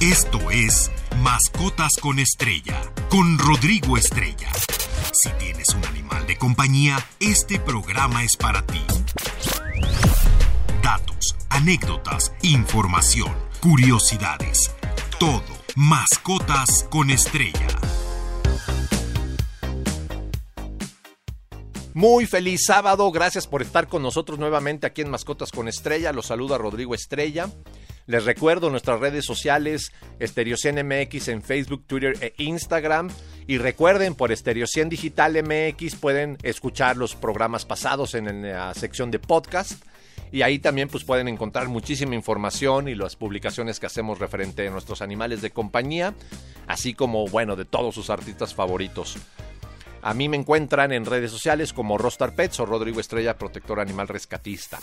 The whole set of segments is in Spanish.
Esto es Mascotas con Estrella, con Rodrigo Estrella. Si tienes un animal de compañía, este programa es para ti. Datos, anécdotas, información, curiosidades. Todo. Mascotas con Estrella. Muy feliz sábado, gracias por estar con nosotros nuevamente aquí en Mascotas con Estrella. Los saluda Rodrigo Estrella. Les recuerdo nuestras redes sociales, Estereocien MX en Facebook, Twitter e Instagram. Y recuerden, por Estereocien Digital MX pueden escuchar los programas pasados en la sección de podcast. Y ahí también pues, pueden encontrar muchísima información y las publicaciones que hacemos referente a nuestros animales de compañía, así como, bueno, de todos sus artistas favoritos. A mí me encuentran en redes sociales como Rostar Pets o Rodrigo Estrella, protector animal rescatista.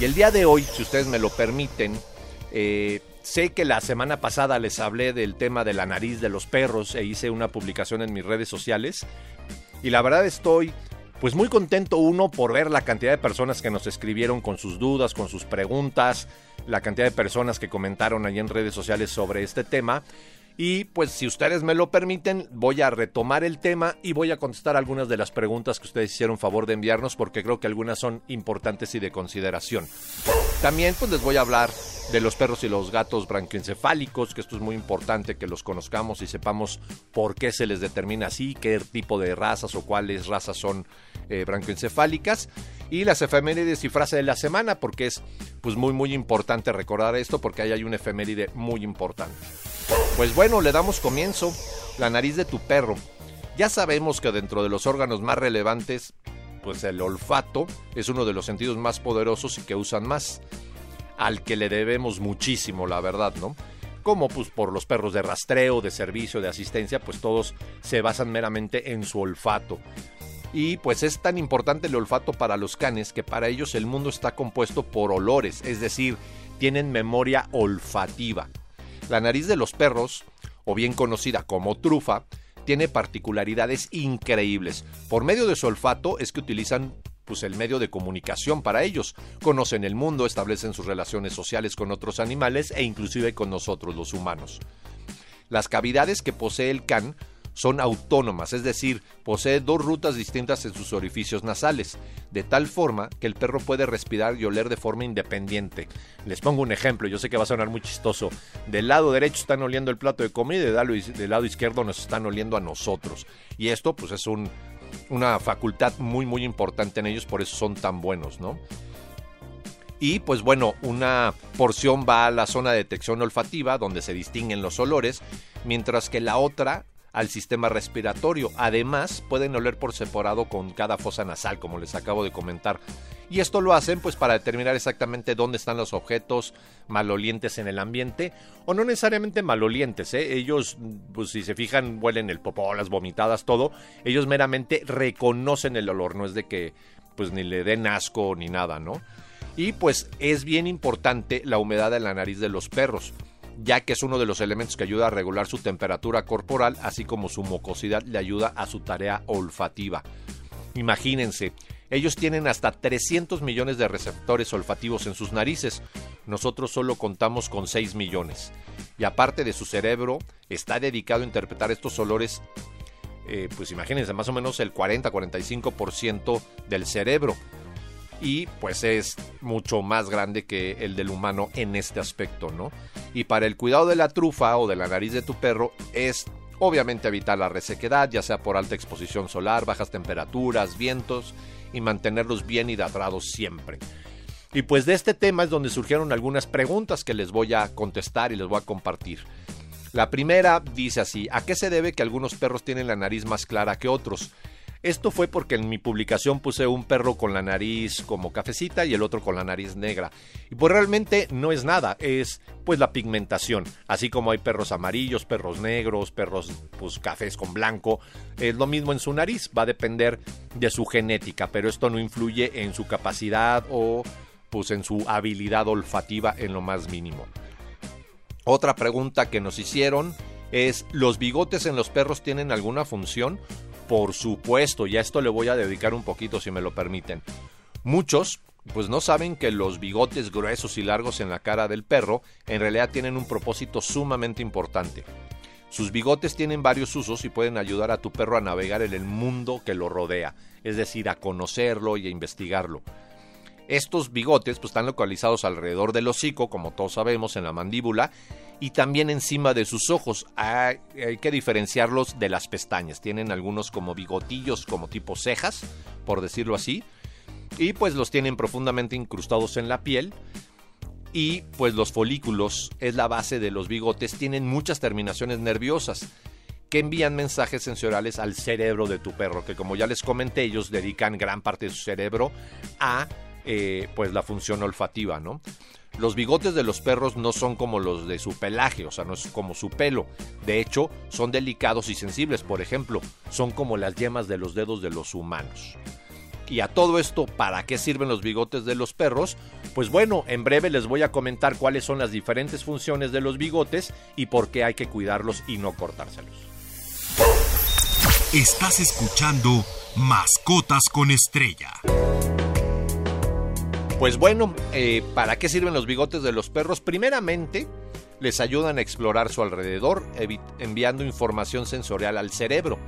Y el día de hoy, si ustedes me lo permiten, eh, sé que la semana pasada les hablé del tema de la nariz de los perros e hice una publicación en mis redes sociales. Y la verdad estoy pues muy contento uno por ver la cantidad de personas que nos escribieron con sus dudas, con sus preguntas, la cantidad de personas que comentaron allí en redes sociales sobre este tema. Y pues si ustedes me lo permiten, voy a retomar el tema y voy a contestar algunas de las preguntas que ustedes hicieron favor de enviarnos porque creo que algunas son importantes y de consideración. También pues les voy a hablar de los perros y los gatos branquioencefálicos, que esto es muy importante que los conozcamos y sepamos por qué se les determina así, qué tipo de razas o cuáles razas son eh, y las efemérides y frase de la semana, porque es pues muy muy importante recordar esto porque ahí hay una efeméride muy importante. Pues bueno, le damos comienzo. La nariz de tu perro. Ya sabemos que dentro de los órganos más relevantes, pues el olfato es uno de los sentidos más poderosos y que usan más, al que le debemos muchísimo, la verdad, ¿no? Como pues por los perros de rastreo, de servicio, de asistencia, pues todos se basan meramente en su olfato. Y pues es tan importante el olfato para los canes que para ellos el mundo está compuesto por olores, es decir, tienen memoria olfativa. La nariz de los perros, o bien conocida como trufa, tiene particularidades increíbles. Por medio de su olfato es que utilizan pues el medio de comunicación para ellos. Conocen el mundo, establecen sus relaciones sociales con otros animales e inclusive con nosotros los humanos. Las cavidades que posee el can son autónomas, es decir, posee dos rutas distintas en sus orificios nasales, de tal forma que el perro puede respirar y oler de forma independiente. Les pongo un ejemplo, yo sé que va a sonar muy chistoso. Del lado derecho están oliendo el plato de comida y del lado izquierdo nos están oliendo a nosotros. Y esto pues es una facultad muy muy importante en ellos, por eso son tan buenos, ¿no? Y pues bueno, una porción va a la zona de detección olfativa, donde se distinguen los olores, mientras que la otra al sistema respiratorio. Además, pueden oler por separado con cada fosa nasal, como les acabo de comentar. Y esto lo hacen pues para determinar exactamente dónde están los objetos malolientes en el ambiente o no necesariamente malolientes, ¿eh? ellos pues si se fijan huelen el popó, las vomitadas, todo, ellos meramente reconocen el olor, no es de que pues ni le den asco ni nada, ¿no? Y pues es bien importante la humedad en la nariz de los perros ya que es uno de los elementos que ayuda a regular su temperatura corporal, así como su mucosidad le ayuda a su tarea olfativa. Imagínense, ellos tienen hasta 300 millones de receptores olfativos en sus narices, nosotros solo contamos con 6 millones. Y aparte de su cerebro, está dedicado a interpretar estos olores, eh, pues imagínense, más o menos el 40-45% del cerebro y pues es mucho más grande que el del humano en este aspecto, ¿no? Y para el cuidado de la trufa o de la nariz de tu perro es obviamente evitar la resequedad, ya sea por alta exposición solar, bajas temperaturas, vientos y mantenerlos bien hidratados siempre. Y pues de este tema es donde surgieron algunas preguntas que les voy a contestar y les voy a compartir. La primera dice así, ¿a qué se debe que algunos perros tienen la nariz más clara que otros? Esto fue porque en mi publicación puse un perro con la nariz como cafecita y el otro con la nariz negra. Y pues realmente no es nada, es pues la pigmentación. Así como hay perros amarillos, perros negros, perros pues cafés con blanco, es lo mismo en su nariz, va a depender de su genética, pero esto no influye en su capacidad o pues en su habilidad olfativa en lo más mínimo. Otra pregunta que nos hicieron es, ¿los bigotes en los perros tienen alguna función? Por supuesto, y a esto le voy a dedicar un poquito si me lo permiten. Muchos pues no saben que los bigotes gruesos y largos en la cara del perro en realidad tienen un propósito sumamente importante. Sus bigotes tienen varios usos y pueden ayudar a tu perro a navegar en el mundo que lo rodea, es decir, a conocerlo y a investigarlo. Estos bigotes pues, están localizados alrededor del hocico, como todos sabemos, en la mandíbula, y también encima de sus ojos. Hay, hay, que diferenciarlos de las pestañas. Tienen algunos como bigotillos, como tipo cejas, por decirlo así, y pues los tienen profundamente incrustados en la piel. Y pues los folículos es la base de los bigotes, tienen muchas terminaciones nerviosas que envían mensajes sensoriales al cerebro de tu perro, que como ya les comenté, ellos dedican gran parte de su cerebro a eh, pues la función olfativa, ¿no? Los bigotes de los perros no son como los de su pelaje, o sea, no es como su pelo. De hecho, son delicados y sensibles, por ejemplo, son como las yemas de los dedos de los humanos. Y a todo esto, ¿para qué sirven los bigotes de los perros? Pues bueno, en breve les voy a comentar cuáles son las diferentes funciones de los bigotes y por qué hay que cuidarlos y no cortárselos. Estás escuchando Mascotas con Estrella. Pues bueno, eh, ¿para qué sirven los bigotes de los perros? Primeramente, les ayudan a explorar su alrededor, enviando información sensorial al cerebro.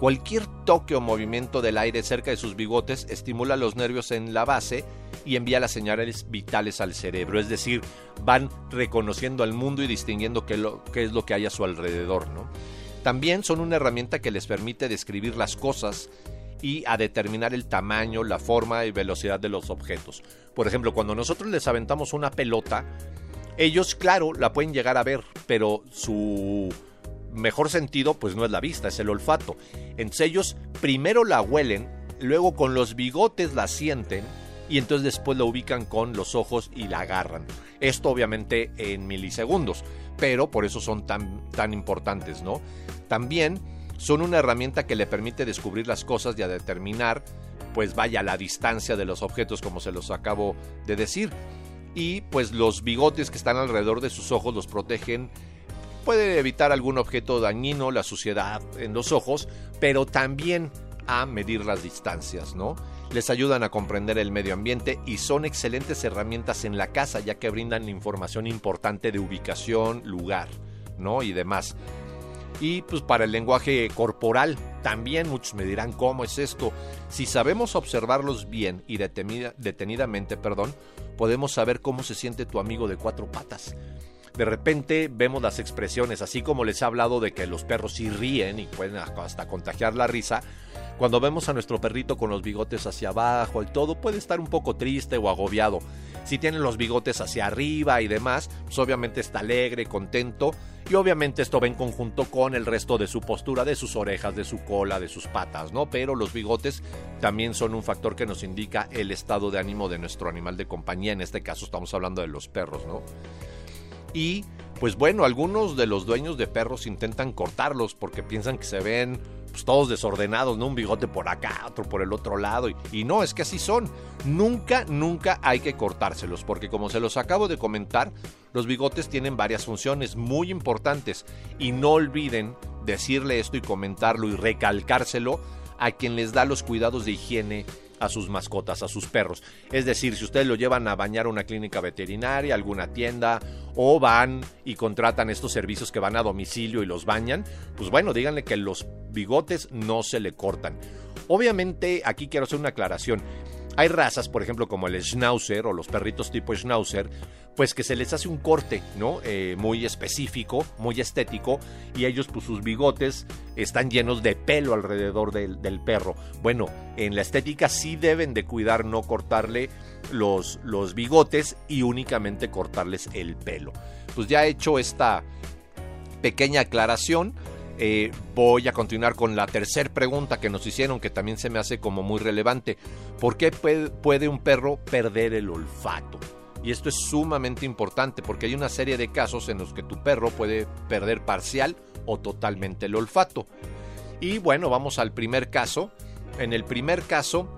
Cualquier toque o movimiento del aire cerca de sus bigotes estimula los nervios en la base y envía las señales vitales al cerebro, es decir, van reconociendo al mundo y distinguiendo qué, qué es lo que hay a su alrededor. ¿no? También son una herramienta que les permite describir las cosas y a determinar el tamaño, la forma y velocidad de los objetos. Por ejemplo, cuando nosotros les aventamos una pelota, ellos, claro, la pueden llegar a ver, pero su mejor sentido pues no es la vista, es el olfato. Entonces ellos primero la huelen, luego con los bigotes la sienten y entonces después la ubican con los ojos y la agarran. Esto obviamente en milisegundos, pero por eso son tan, tan importantes, ¿no? También son una herramienta que le permite descubrir las cosas y a determinar, pues vaya, la distancia de los objetos, como se los acabo de decir. Y pues los bigotes que están alrededor de sus ojos los protegen puede evitar algún objeto dañino, la suciedad en los ojos, pero también a medir las distancias, ¿no? Les ayudan a comprender el medio ambiente y son excelentes herramientas en la casa ya que brindan información importante de ubicación, lugar, ¿no? Y demás. Y pues para el lenguaje corporal. También muchos me dirán cómo es esto. Si sabemos observarlos bien y detenida, detenidamente, perdón, podemos saber cómo se siente tu amigo de cuatro patas de repente vemos las expresiones, así como les he hablado de que los perros sí ríen y pueden hasta contagiar la risa. Cuando vemos a nuestro perrito con los bigotes hacia abajo y todo, puede estar un poco triste o agobiado. Si tiene los bigotes hacia arriba y demás, pues obviamente está alegre, contento. Y obviamente esto va en conjunto con el resto de su postura, de sus orejas, de su cola, de sus patas, ¿no? Pero los bigotes también son un factor que nos indica el estado de ánimo de nuestro animal de compañía. En este caso estamos hablando de los perros, ¿no? Y pues bueno, algunos de los dueños de perros intentan cortarlos porque piensan que se ven pues, todos desordenados, ¿no? Un bigote por acá, otro por el otro lado. Y, y, no, es que así son. Nunca, nunca hay que cortárselos porque como se los acabo de comentar, los bigotes tienen varias funciones muy importantes. Y no olviden decirle esto y comentarlo y recalcárselo a quien les da los cuidados de higiene a sus mascotas, a sus perros. Es decir, si ustedes lo llevan a bañar a una clínica veterinaria, alguna tienda, o van y contratan estos servicios que van a domicilio y los bañan, pues bueno, díganle que los bigotes no se le cortan. Obviamente, aquí quiero hacer una aclaración. Hay razas, por ejemplo, como el Schnauzer o los perritos tipo Schnauzer, pues que se les hace un corte, ¿no? Eh, muy específico, muy estético, y ellos, pues sus bigotes están llenos de pelo alrededor del, del, perro. Bueno, en la estética sí deben de cuidar no cortarle los, los bigotes y únicamente cortarles el pelo. Pues ya he hecho esta pequeña aclaración. Eh, voy a continuar con la tercera pregunta que nos hicieron, que también se me hace como muy relevante. ¿Por qué puede un perro perder el olfato? Y esto es sumamente importante porque hay una serie de casos en los que tu perro puede perder parcial o totalmente el olfato. Y bueno, vamos al primer caso. En el primer caso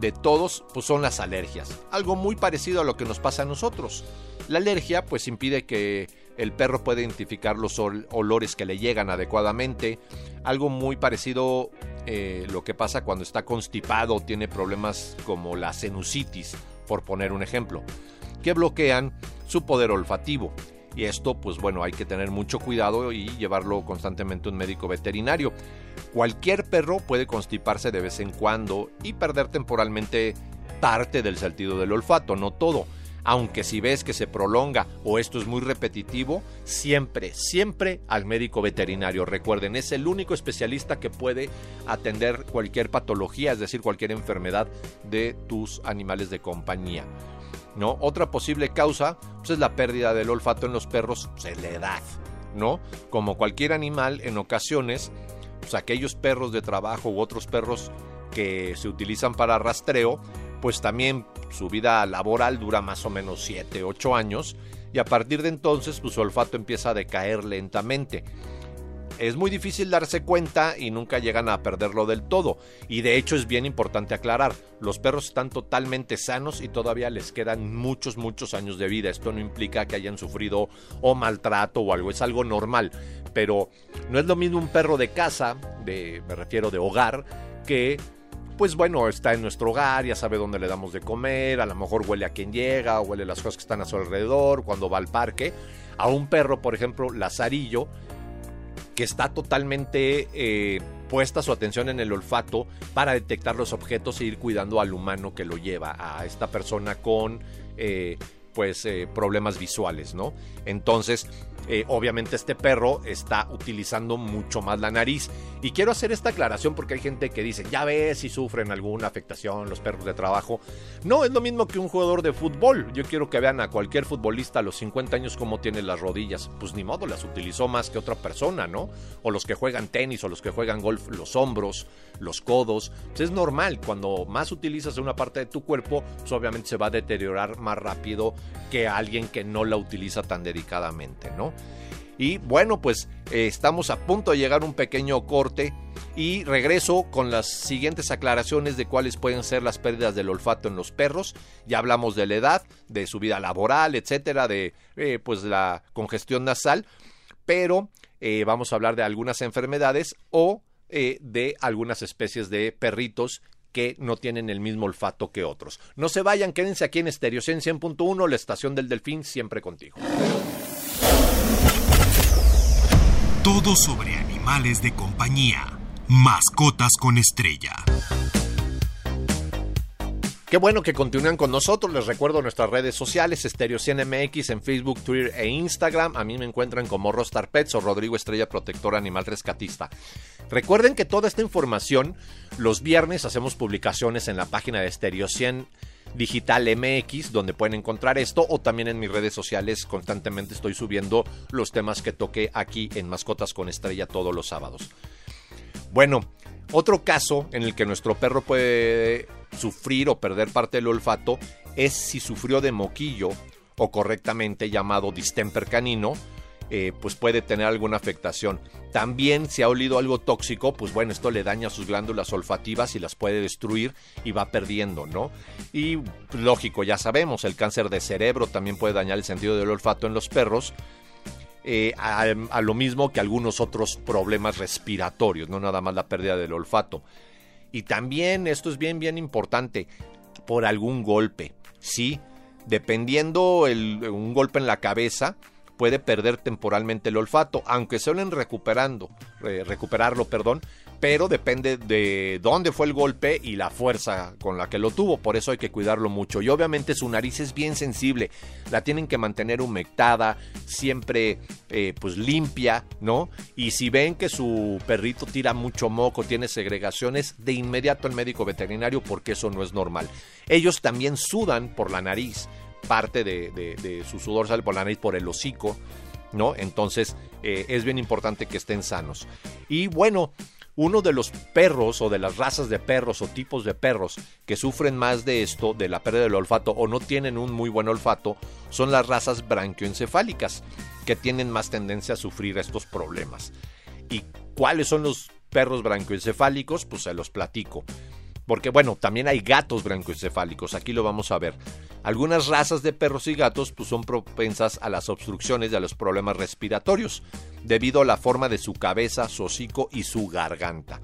de todos, pues son las alergias. Algo muy parecido a lo que nos pasa a nosotros. La alergia pues impide que el perro pueda identificar los olores que le llegan adecuadamente. Algo muy parecido eh, lo que pasa cuando está constipado tiene problemas como la sinusitis por poner un ejemplo, que bloquean su poder olfativo. Y esto, pues bueno, hay que tener mucho cuidado y llevarlo constantemente a un médico veterinario. Cualquier perro puede constiparse de vez en cuando y perder temporalmente parte del sentido del olfato, no todo. Aunque si ves que se prolonga o esto es muy repetitivo, siempre, siempre al médico veterinario. Recuerden, es el único especialista que puede atender cualquier patología, es decir, cualquier enfermedad de tus animales de compañía. ¿no? Otra posible causa pues, es la pérdida del olfato en los perros, pues, la edad, ¿no? Como cualquier animal, en ocasiones, pues aquellos perros de trabajo u otros perros que se utilizan para rastreo, pues también su vida laboral dura más o menos 7, 8 años y a partir de entonces pues, su olfato empieza a decaer lentamente es muy difícil darse cuenta y nunca llegan a perderlo del todo. Y de hecho es bien importante aclarar, los perros están totalmente sanos y todavía les quedan muchos, muchos años de vida. Esto no implica que hayan sufrido o maltrato o algo, es algo normal. Pero no es lo mismo un perro de casa, de, me refiero de hogar, que pues bueno, está en nuestro hogar, ya sabe dónde le damos de comer, a lo mejor huele a quien llega, huele las cosas que están a su alrededor, cuando va al parque. A un perro, por ejemplo, lazarillo, que está totalmente eh, puesta su atención en el olfato para detectar los objetos e ir cuidando al humano que lo lleva, a esta persona con eh, pues eh, problemas visuales, ¿no? Entonces, eh, obviamente este perro está utilizando mucho más la nariz. Y quiero hacer esta aclaración porque hay gente que dice, ya ves si sufren alguna afectación los perros de trabajo. No, es lo mismo que un jugador de fútbol. Yo quiero que vean a cualquier futbolista a los 50 años cómo tiene las rodillas. Pues ni modo, las utilizó más que otra persona, ¿no? O los que juegan tenis o los que juegan golf, los hombros, los codos. Pues es normal, cuando más utilizas una parte de tu cuerpo, pues obviamente se va a deteriorar más rápido que alguien que no la utiliza tan dedicadamente, ¿no? Y bueno, pues eh, estamos a punto de llegar a un pequeño corte y regreso con las siguientes aclaraciones de cuáles pueden ser las pérdidas del olfato en los perros. Ya hablamos de la edad, de su vida laboral, etcétera, de eh, pues la congestión nasal, pero eh, vamos a hablar de algunas enfermedades o de algunas especies de perritos que no tienen el mismo olfato que otros. No se vayan, quédense aquí en Estéreo 100.1, la estación del Delfín, siempre contigo. Todo sobre animales de compañía. Mascotas con estrella. Qué bueno que continúan con nosotros. Les recuerdo nuestras redes sociales, Stereo 100 MX en Facebook, Twitter e Instagram. A mí me encuentran como Rostar Pets o Rodrigo Estrella Protector Animal Rescatista. Recuerden que toda esta información, los viernes hacemos publicaciones en la página de Stereo 100 Digital MX, donde pueden encontrar esto, o también en mis redes sociales constantemente estoy subiendo los temas que toqué aquí en Mascotas con Estrella todos los sábados. Bueno, otro caso en el que nuestro perro puede sufrir o perder parte del olfato es si sufrió de moquillo o correctamente llamado distemper canino, eh, pues puede tener alguna afectación. También si ha olido algo tóxico, pues bueno, esto le daña sus glándulas olfativas y las puede destruir y va perdiendo, ¿no? Y lógico, ya sabemos, el cáncer de cerebro también puede dañar el sentido del olfato en los perros. Eh, a, a, lo mismo que algunos otros problemas respiratorios, no nada más la pérdida del olfato. Y también, esto es bien, bien importante, por algún golpe, ¿sí? Dependiendo el, un golpe en la cabeza, puede perder temporalmente el olfato, aunque suelen recuperando, recuperarlo, perdón, pero depende de dónde fue el golpe y la fuerza con la que lo tuvo, por eso hay que cuidarlo mucho. Y obviamente su nariz es bien sensible, la tienen que mantener humectada, siempre eh, pues limpia, ¿no? Y si ven que su perrito tira mucho moco, tiene segregaciones, de inmediato al médico veterinario porque eso no es normal. Ellos también sudan por la nariz parte de, su sudor sale por la nariz, por el hocico, ¿no? Entonces eh, es bien importante que estén sanos. Y bueno, uno de los perros o de las razas de perros o tipos de perros que sufren más de esto, de la pérdida del olfato o no tienen un muy buen olfato, son las razas branquioencefálicas, que tienen más tendencia a sufrir estos problemas. ¿Y cuáles son los perros branquioencefálicos? Pues se los platico. Porque bueno, también hay gatos brancoencefálicos, aquí lo vamos a ver. Algunas razas de perros y gatos pues, son propensas a las obstrucciones y a los problemas respiratorios, debido a la forma de su cabeza, su hocico y su garganta.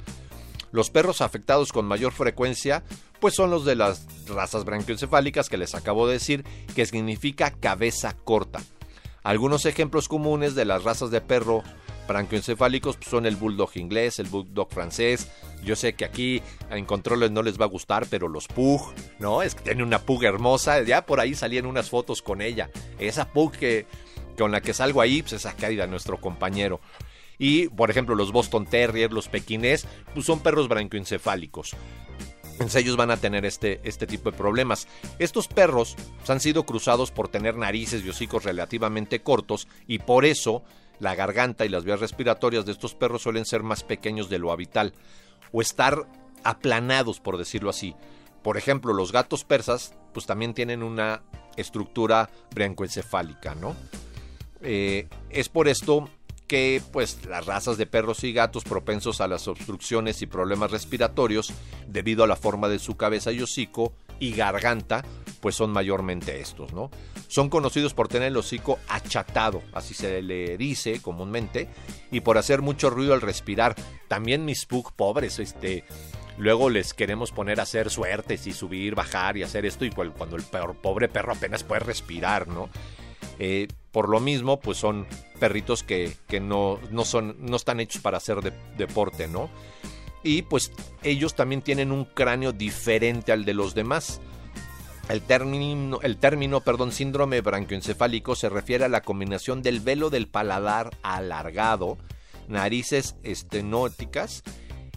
Los perros afectados con mayor frecuencia pues son los de las razas branquioencefálicas que les acabo de decir, que significa cabeza corta. Algunos ejemplos comunes de las razas de perro branquioencefálicos pues, son el bulldog inglés, el bulldog francés. Yo sé que aquí en controles no les va a gustar, pero los pug, ¿no? Es que tiene una pug hermosa. Ya por ahí salían unas fotos con ella. Esa pug con la que salgo ahí, pues es de nuestro compañero. Y, por ejemplo, los Boston Terrier, los pequinés, pues son perros branquioencefálicos. Entonces ellos van a tener este, este tipo de problemas. Estos perros han sido cruzados por tener narices y hocicos relativamente cortos y por eso la garganta y las vías respiratorias de estos perros suelen ser más pequeños de lo habitual o estar aplanados, por decirlo así. Por ejemplo, los gatos persas pues también tienen una estructura brancoencefálica, ¿no? Eh, es por esto que pues las razas de perros y gatos propensos a las obstrucciones y problemas respiratorios debido a la forma de su cabeza y hocico y garganta pues son mayormente estos, ¿no? Son conocidos por tener el hocico achatado, así se le dice comúnmente, y por hacer mucho ruido al respirar. También mis pug pobres, este, luego les queremos poner a hacer suertes y subir, bajar y hacer esto y cuando el pobre perro apenas puede respirar, ¿no? Eh, por lo mismo, pues son perritos que, no, no, son, no están hechos para hacer deporte, ¿no? Y pues ellos también tienen un cráneo diferente al de los demás. El término, el término perdón, síndrome branquioencefálico se refiere a la combinación del velo del paladar alargado, narices estenóticas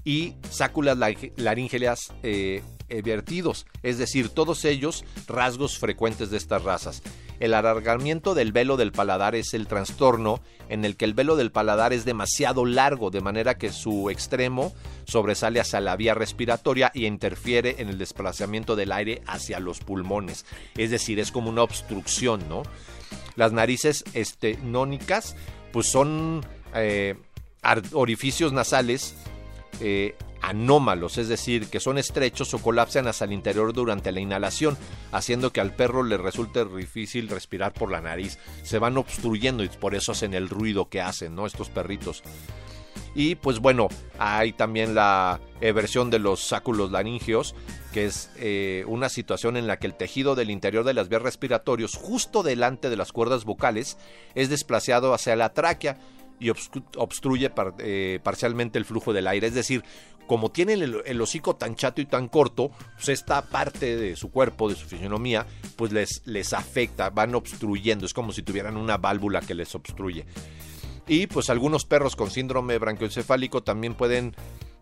y sáculas laríngeas eh, vertidos, es decir, todos ellos rasgos frecuentes de estas razas. El alargamiento del velo del paladar es el trastorno en el que el velo del paladar es demasiado largo, de manera que su extremo sobresale hacia la vía respiratoria y interfiere en el desplazamiento del aire hacia los pulmones. Es decir, es como una obstrucción, ¿no? Las narices estenónicas, pues son eh, orificios nasales eh, anómalos, es decir, que son estrechos o colapsan hacia el interior durante la inhalación, haciendo que al perro le resulte difícil respirar por la nariz. Se van obstruyendo y por eso hacen el ruido que hacen, ¿no? Estos perritos. Y pues bueno, hay también la versión de los sáculos laringeos, que es eh, una situación en la que el tejido del interior de las vías respiratorias, justo delante de las cuerdas vocales, es desplazado hacia la tráquea y obstruye eh, parcialmente el flujo del aire. Es decir, como tiene el, hocico tan chato y tan corto, pues esta parte de su cuerpo, de su fisionomía, pues les, les afecta, van obstruyendo. Es como si tuvieran una válvula que les obstruye. Y pues algunos perros con síndrome branquioencefálico también pueden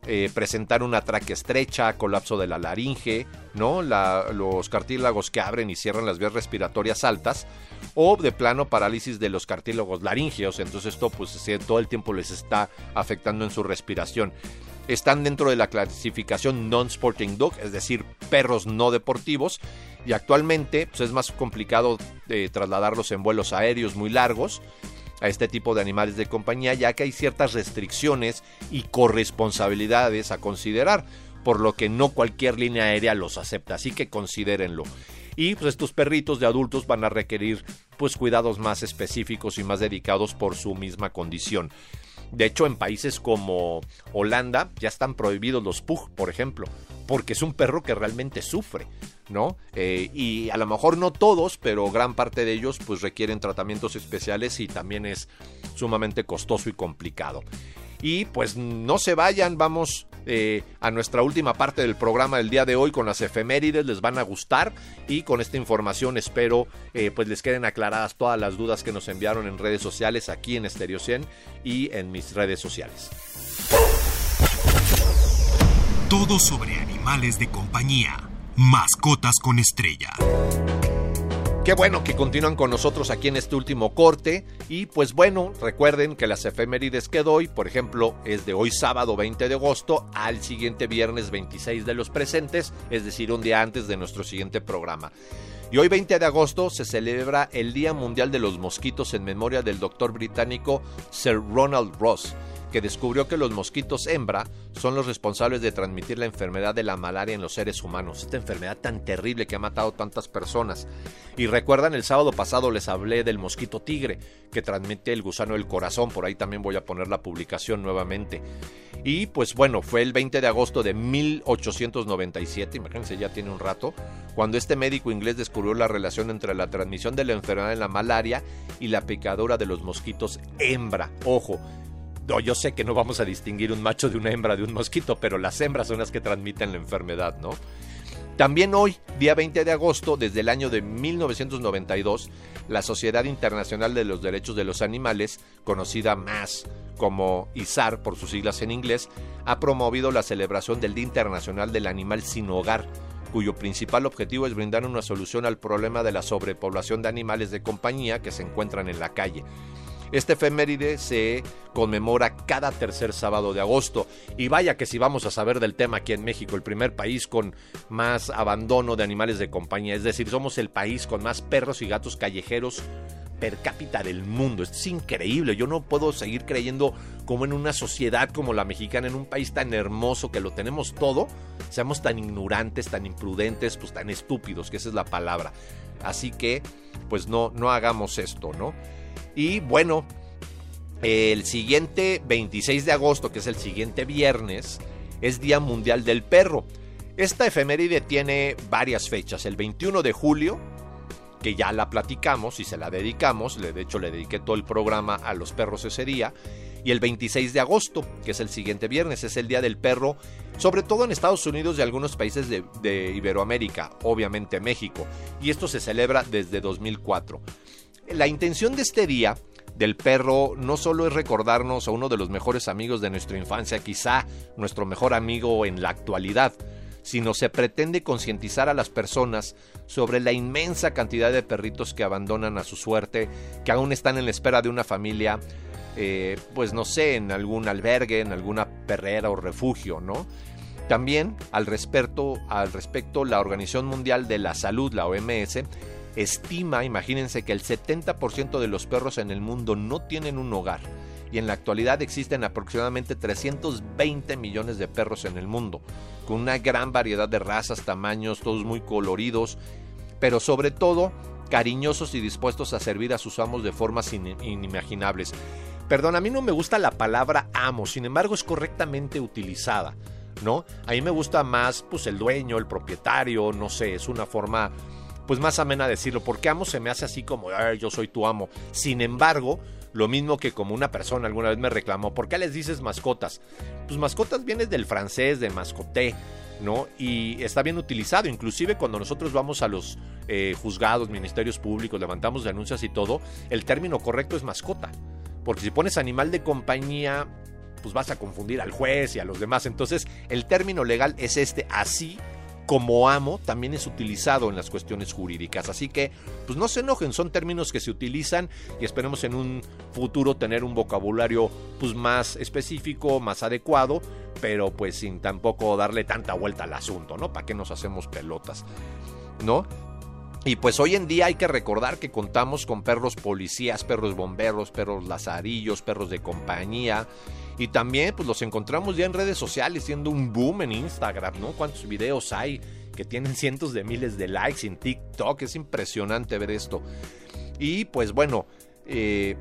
eh, presentar una tráquea estrecha, colapso de la laringe, ¿no? los cartílagos que abren y cierran las vías respiratorias altas, o de plano parálisis de los cartílagos laringeos, entonces esto pues todo el tiempo les está afectando en su respiración. Están dentro de la clasificación non-sporting dog, es decir, perros no deportivos, y actualmente pues, es más complicado de trasladarlos en vuelos aéreos muy largos a este tipo de animales de compañía, ya que hay ciertas restricciones y corresponsabilidades a considerar, por lo que no cualquier línea aérea los acepta, así que considérenlo. Y pues estos perritos de adultos van a requerir pues cuidados más específicos y más dedicados por su misma condición. De hecho, en países como Holanda ya están prohibidos los pug, por ejemplo, porque es un perro que realmente sufre. ¿no? Eh, y a lo mejor no todos, pero gran parte de ellos pues requieren tratamientos especiales y también es sumamente costoso y complicado. Y pues no se vayan, vamos eh, a nuestra última parte del programa del día de hoy con las efemérides, les van a gustar y con esta información espero eh, pues les queden aclaradas todas las dudas que nos enviaron en redes sociales aquí en Stereo 100 y en mis redes sociales. Todo sobre animales de compañía Mascotas con estrella. Qué bueno que continúan con nosotros aquí en este último corte. Y pues bueno, recuerden que las efemérides que doy, por ejemplo, es de hoy sábado 20 de agosto al siguiente viernes 26 de los presentes, es decir, un día antes de nuestro siguiente programa. Y hoy 20 de agosto se celebra el Día Mundial de los Mosquitos en memoria del doctor británico Sir Ronald Ross que descubrió que los mosquitos hembra son los responsables de transmitir la enfermedad de la malaria en los seres humanos. Esta enfermedad tan terrible que ha matado tantas personas. Y recuerdan, el sábado pasado les hablé del mosquito tigre, que transmite el gusano del corazón. Por ahí también voy a poner la publicación nuevamente. Y pues bueno, fue el 20 de agosto de 1897, imagínense, ya tiene un rato, cuando este médico inglés descubrió la relación entre la transmisión de la enfermedad de la malaria y la picadura de los mosquitos hembra. Ojo, yo sé que no vamos a distinguir un macho de una hembra de un mosquito, pero las hembras son las que transmiten la enfermedad, ¿no? También hoy, día 20 de agosto, desde el año de 1992, la Sociedad Internacional de los Derechos de los Animales, conocida más como ISAR por sus siglas en inglés, ha promovido la celebración del Día Internacional del Animal Sin Hogar, cuyo principal objetivo es brindar una solución al problema de la sobrepoblación de animales de compañía que se encuentran en la calle. Este efeméride se conmemora cada tercer sábado de agosto. Y vaya que si vamos a saber del tema aquí en México, el primer país con más abandono de animales de compañía. Es decir, somos el país con más perros y gatos callejeros per cápita del mundo. Esto es increíble. Yo no puedo seguir creyendo como en una sociedad como la mexicana, en un país tan hermoso que lo tenemos todo, seamos tan ignorantes, tan imprudentes, pues tan estúpidos, que esa es la palabra. Así que, pues no, no hagamos esto, ¿no? Y bueno, el siguiente 26 de agosto, que es el siguiente viernes, es Día Mundial del Perro. Esta efeméride tiene varias fechas. El 21 de julio, que ya la platicamos y se la dedicamos, de hecho le dediqué todo el programa a los perros ese día. Y el 26 de agosto, que es el siguiente viernes, es el Día del Perro, sobre todo en Estados Unidos y algunos países de, de Iberoamérica, obviamente México. Y esto se celebra desde 2004. La intención de este día del perro no solo es recordarnos a uno de los mejores amigos de nuestra infancia, quizá nuestro mejor amigo en la actualidad, sino se pretende concientizar a las personas sobre la inmensa cantidad de perritos que abandonan a su suerte, que aún están en la espera de una familia, eh, pues no sé, en algún albergue, en alguna perrera o refugio, ¿no? También al respecto, al respecto, la Organización Mundial de la Salud, la OMS, estima, imagínense que el 70% de los perros en el mundo no tienen un hogar y en la actualidad existen aproximadamente 320 millones de perros en el mundo, con una gran variedad de razas, tamaños, todos muy coloridos, pero sobre todo cariñosos y dispuestos a servir a sus amos de formas inimaginables. Perdón, a mí no me gusta la palabra amo, sin embargo es correctamente utilizada, ¿no? A mí me gusta más pues el dueño, el propietario, no sé, es una forma pues más amena decirlo, porque amo se me hace así como, yo soy tu amo. Sin embargo, lo mismo que como una persona alguna vez me reclamó, ¿por qué les dices mascotas? Pues mascotas viene del francés, de mascoté, ¿no? Y está bien utilizado, inclusive cuando nosotros vamos a los eh, juzgados, ministerios públicos, levantamos denuncias y todo, el término correcto es mascota. Porque si pones animal de compañía, pues vas a confundir al juez y a los demás. Entonces, el término legal es este, así como amo también es utilizado en las cuestiones jurídicas. Así que, pues no se enojen, son términos que se utilizan y esperemos en un futuro tener un vocabulario pues más específico, más adecuado, pero pues sin tampoco darle tanta vuelta al asunto, ¿no? ¿Para qué nos hacemos pelotas? ¿No? Y pues hoy en día hay que recordar que contamos con perros policías, perros bomberos, perros lazarillos, perros de compañía, y también pues los encontramos ya en redes sociales, siendo un boom en Instagram, ¿no? ¿Cuántos videos hay que tienen cientos de miles de likes en TikTok? Es impresionante ver esto. Y pues bueno, eh,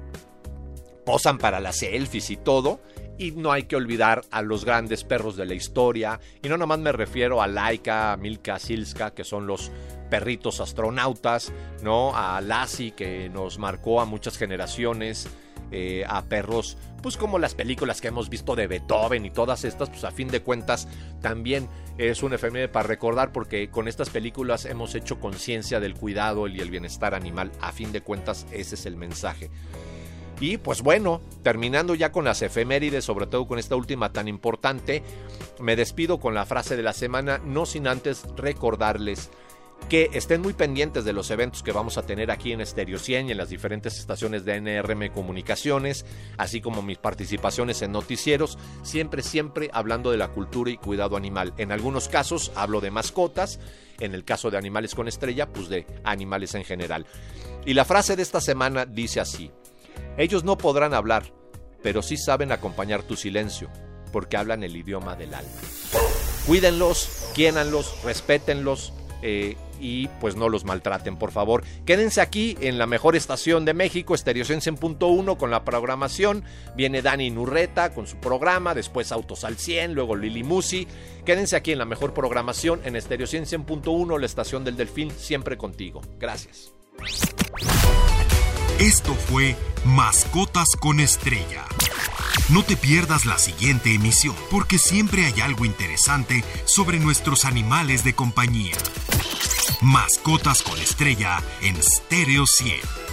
posan para las selfies y todo. Y no hay que olvidar a los grandes perros de la historia. Y no nomás me refiero a Laika, a Milka, Silska, que son los perritos astronautas, ¿no? A Lassie, que nos marcó a muchas generaciones. Eh, a perros, pues como las películas que hemos visto de Beethoven y todas estas, pues a fin de cuentas también es un efeméride para recordar porque con estas películas hemos hecho conciencia del cuidado y el bienestar animal. A fin de cuentas ese es el mensaje. Y pues bueno, terminando ya con las efemérides, sobre todo con esta última tan importante, me despido con la frase de la semana, no sin antes recordarles que estén muy pendientes de los eventos que vamos a tener aquí en Stereo 100 y en las diferentes estaciones de NRM Comunicaciones, así como mis participaciones en noticieros, siempre, siempre hablando de la cultura y cuidado animal. En algunos casos hablo de mascotas, en el caso de animales con estrella, pues de animales en general. Y la frase de esta semana dice así, ellos no podrán hablar, pero sí saben acompañar tu silencio, porque hablan el idioma del alma. Cuídenlos, quiéranlos, respétenlos, eh, y pues no los maltraten, por favor. Quédense aquí en la mejor estación de México, Estereocense en punto uno, con la programación. Viene Dani Nurreta con su programa, después Autos al 100, luego Lili Musi. Quédense aquí en la mejor programación en Estereociencia en punto uno, la estación del Delfín, siempre contigo. Gracias. Esto fue Mascotas con Estrella. No te pierdas la siguiente emisión, porque siempre hay algo interesante sobre nuestros animales de compañía. Mascotas con estrella en Stereo 100.